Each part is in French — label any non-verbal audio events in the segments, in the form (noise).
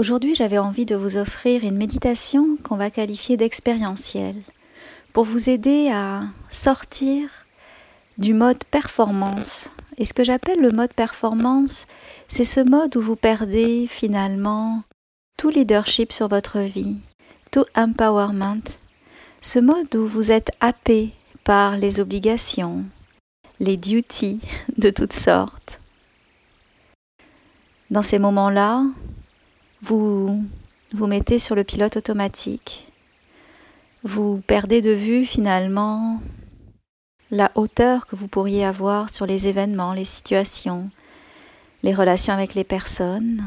Aujourd'hui, j'avais envie de vous offrir une méditation qu'on va qualifier d'expérientielle pour vous aider à sortir du mode performance. Et ce que j'appelle le mode performance, c'est ce mode où vous perdez finalement tout leadership sur votre vie, tout empowerment, ce mode où vous êtes happé par les obligations, les duties (laughs) de toutes sortes. Dans ces moments-là, vous vous mettez sur le pilote automatique. Vous perdez de vue finalement la hauteur que vous pourriez avoir sur les événements, les situations, les relations avec les personnes.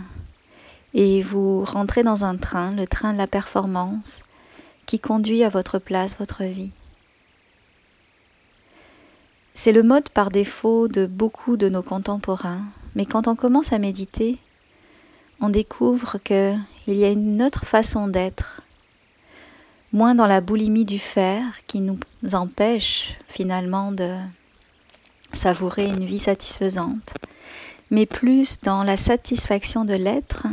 Et vous rentrez dans un train, le train de la performance, qui conduit à votre place, votre vie. C'est le mode par défaut de beaucoup de nos contemporains, mais quand on commence à méditer, on découvre qu'il y a une autre façon d'être, moins dans la boulimie du faire qui nous empêche finalement de savourer une vie satisfaisante, mais plus dans la satisfaction de l'être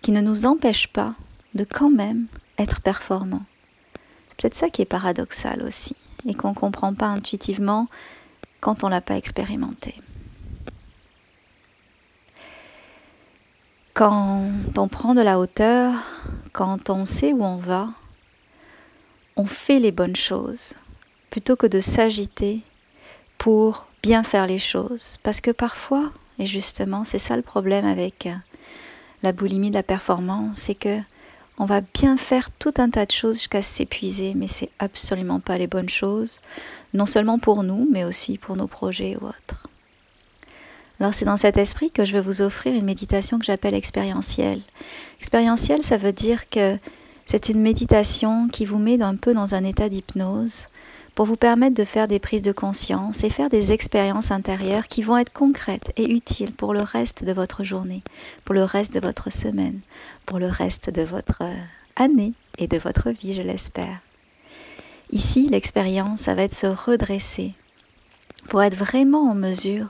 qui ne nous empêche pas de quand même être performant. C'est peut-être ça qui est paradoxal aussi et qu'on ne comprend pas intuitivement quand on ne l'a pas expérimenté. Quand on prend de la hauteur, quand on sait où on va, on fait les bonnes choses plutôt que de s'agiter pour bien faire les choses. Parce que parfois, et justement, c'est ça le problème avec la boulimie de la performance, c'est que on va bien faire tout un tas de choses jusqu'à s'épuiser, mais c'est absolument pas les bonnes choses, non seulement pour nous, mais aussi pour nos projets ou autres. Alors c'est dans cet esprit que je vais vous offrir une méditation que j'appelle expérientielle. Expérientielle, ça veut dire que c'est une méditation qui vous met un peu dans un état d'hypnose pour vous permettre de faire des prises de conscience et faire des expériences intérieures qui vont être concrètes et utiles pour le reste de votre journée, pour le reste de votre semaine, pour le reste de votre euh, année et de votre vie, je l'espère. Ici, l'expérience, ça va être se redresser pour être vraiment en mesure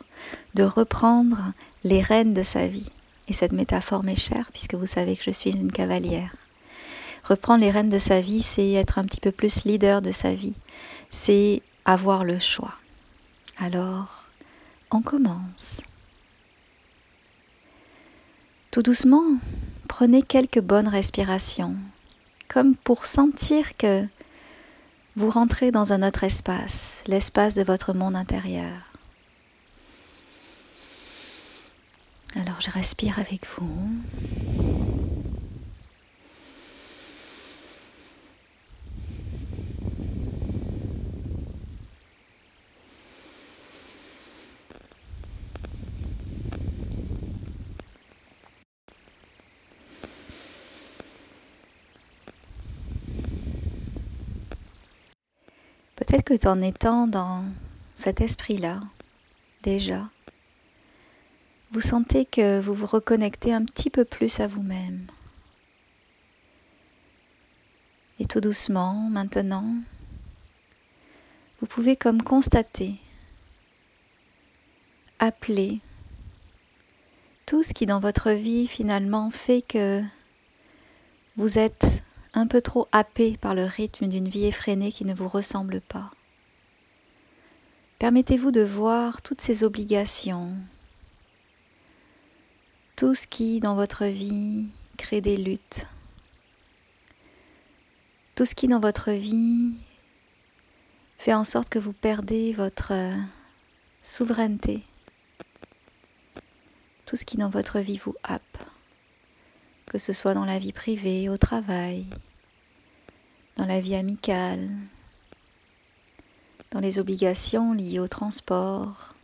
de reprendre les rênes de sa vie. Et cette métaphore m'est chère puisque vous savez que je suis une cavalière. Reprendre les rênes de sa vie, c'est être un petit peu plus leader de sa vie. C'est avoir le choix. Alors, on commence. Tout doucement, prenez quelques bonnes respirations, comme pour sentir que vous rentrez dans un autre espace, l'espace de votre monde intérieur. Alors je respire avec vous. Peut-être que en étant dans cet esprit-là, déjà, vous sentez que vous vous reconnectez un petit peu plus à vous-même. Et tout doucement, maintenant, vous pouvez comme constater, appeler tout ce qui dans votre vie finalement fait que vous êtes un peu trop happé par le rythme d'une vie effrénée qui ne vous ressemble pas. Permettez-vous de voir toutes ces obligations, tout ce qui dans votre vie crée des luttes, tout ce qui dans votre vie fait en sorte que vous perdez votre souveraineté, tout ce qui dans votre vie vous happe, que ce soit dans la vie privée, au travail, dans la vie amicale, dans les obligations liées au transport,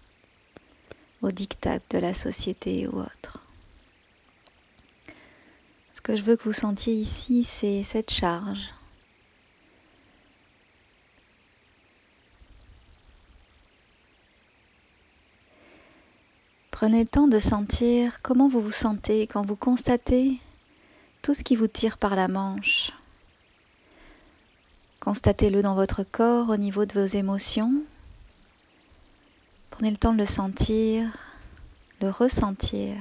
aux dictats de la société ou autre. Ce que je veux que vous sentiez ici, c'est cette charge. Prenez le temps de sentir comment vous vous sentez quand vous constatez tout ce qui vous tire par la manche. Constatez-le dans votre corps au niveau de vos émotions. Prenez le temps de le sentir, le ressentir.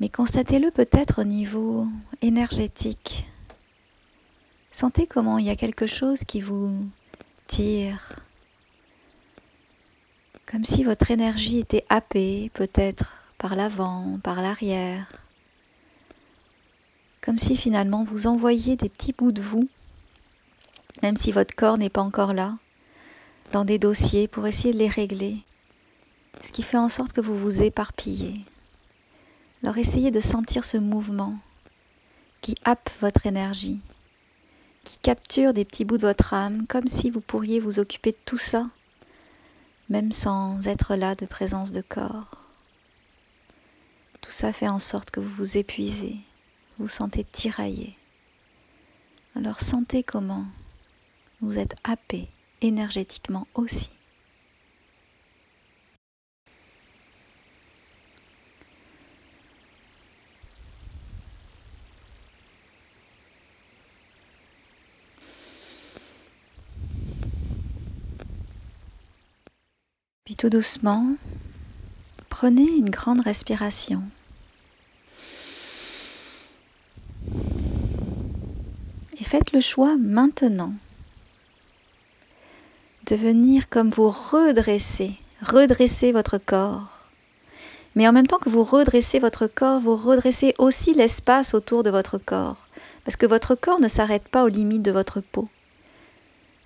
Mais constatez-le peut-être au niveau énergétique. Sentez comment il y a quelque chose qui vous tire. Comme si votre énergie était happée peut-être par l'avant, par l'arrière. Comme si finalement vous envoyiez des petits bouts de vous, même si votre corps n'est pas encore là, dans des dossiers pour essayer de les régler, ce qui fait en sorte que vous vous éparpillez. Alors essayez de sentir ce mouvement qui happe votre énergie, qui capture des petits bouts de votre âme, comme si vous pourriez vous occuper de tout ça, même sans être là de présence de corps. Tout ça fait en sorte que vous vous épuisez, vous sentez tiraillé. Alors sentez comment vous êtes happé énergétiquement aussi. Tout doucement, prenez une grande respiration. faites le choix maintenant de venir comme vous redresser, redresser votre corps. Mais en même temps que vous redressez votre corps, vous redressez aussi l'espace autour de votre corps, parce que votre corps ne s'arrête pas aux limites de votre peau.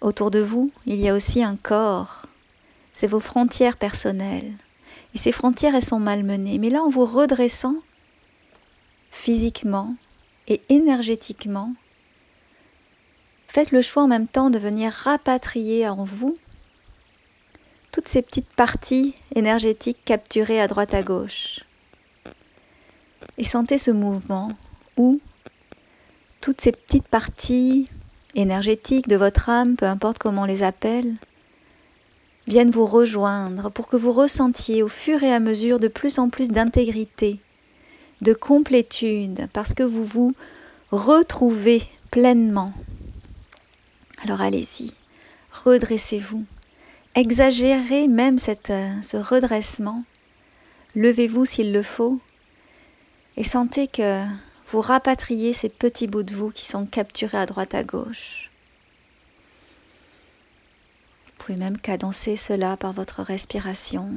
Autour de vous, il y a aussi un corps. C'est vos frontières personnelles. Et ces frontières, elles sont malmenées. Mais là, en vous redressant physiquement et énergétiquement, Faites le choix en même temps de venir rapatrier en vous toutes ces petites parties énergétiques capturées à droite à gauche. Et sentez ce mouvement où toutes ces petites parties énergétiques de votre âme, peu importe comment on les appelle, viennent vous rejoindre pour que vous ressentiez au fur et à mesure de plus en plus d'intégrité, de complétude, parce que vous vous retrouvez pleinement alors allez-y, redressez-vous. Exagérez même euh, ce redressement. Levez-vous s'il le faut et sentez que vous rapatriez ces petits bouts de vous qui sont capturés à droite à gauche. Pouvez même cadencer cela par votre respiration.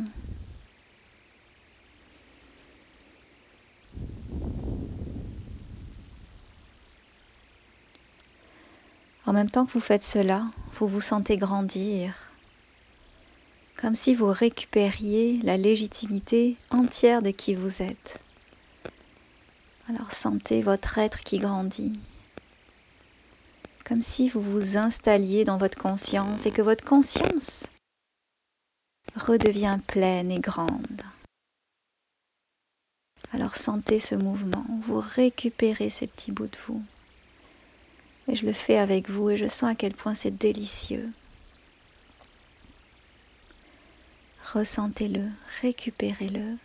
En même temps que vous faites cela, vous vous sentez grandir, comme si vous récupériez la légitimité entière de qui vous êtes. Alors sentez votre être qui grandit, comme si vous vous installiez dans votre conscience et que votre conscience redevient pleine et grande. Alors sentez ce mouvement, vous récupérez ces petits bouts de vous. Et je le fais avec vous et je sens à quel point c'est délicieux. Ressentez-le, récupérez-le.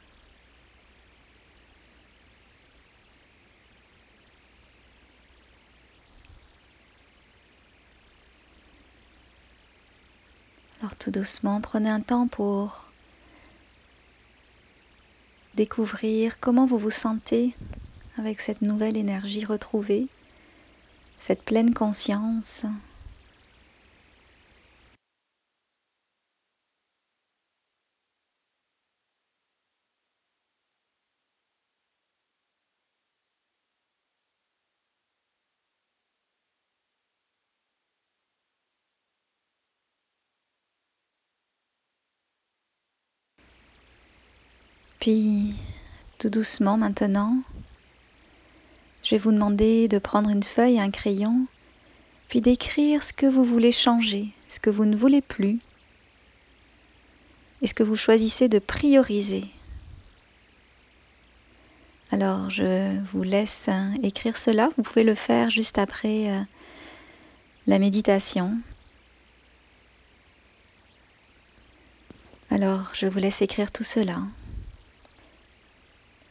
Alors doucement, prenez un temps pour découvrir comment vous vous sentez avec cette nouvelle énergie retrouvée, cette pleine conscience. Puis, tout doucement maintenant, je vais vous demander de prendre une feuille et un crayon, puis d'écrire ce que vous voulez changer, ce que vous ne voulez plus, et ce que vous choisissez de prioriser. Alors, je vous laisse hein, écrire cela. Vous pouvez le faire juste après euh, la méditation. Alors, je vous laisse écrire tout cela.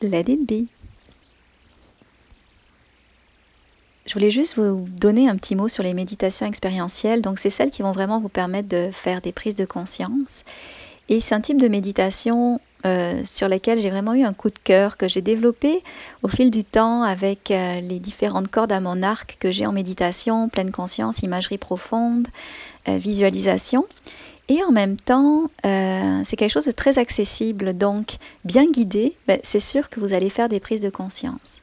Let it. Je voulais juste vous donner un petit mot sur les méditations expérientielles. Donc, c'est celles qui vont vraiment vous permettre de faire des prises de conscience. Et c'est un type de méditation euh, sur laquelle j'ai vraiment eu un coup de cœur que j'ai développé au fil du temps avec euh, les différentes cordes à mon arc que j'ai en méditation, pleine conscience, imagerie profonde, euh, visualisation. Et en même temps, euh, c'est quelque chose de très accessible, donc bien guidé, ben, c'est sûr que vous allez faire des prises de conscience.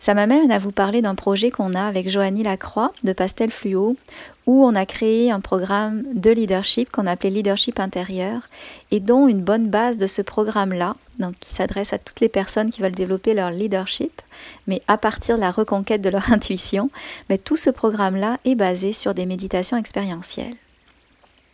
Ça m'amène à vous parler d'un projet qu'on a avec Joanie Lacroix de Pastel Fluo, où on a créé un programme de leadership qu'on appelait Leadership intérieur, et dont une bonne base de ce programme-là, donc qui s'adresse à toutes les personnes qui veulent développer leur leadership, mais à partir de la reconquête de leur (laughs) intuition, mais ben, tout ce programme-là est basé sur des méditations expérientielles.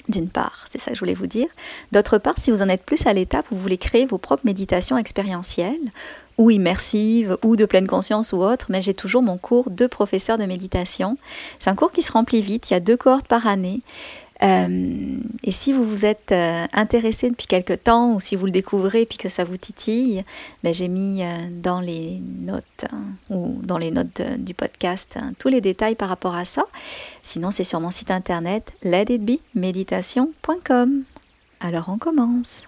D'une part, c'est ça que je voulais vous dire. D'autre part, si vous en êtes plus à l'étape où vous voulez créer vos propres méditations expérientielles, ou immersives, ou de pleine conscience ou autre, mais j'ai toujours mon cours de professeur de méditation. C'est un cours qui se remplit vite, il y a deux cohortes par année. Euh, et si vous vous êtes euh, intéressé depuis quelque temps ou si vous le découvrez et que ça vous titille, ben j'ai mis euh, dans les notes hein, ou dans les notes du podcast hein, tous les détails par rapport à ça. Sinon, c'est sur mon site internet letitbemeditation.com. Alors on commence.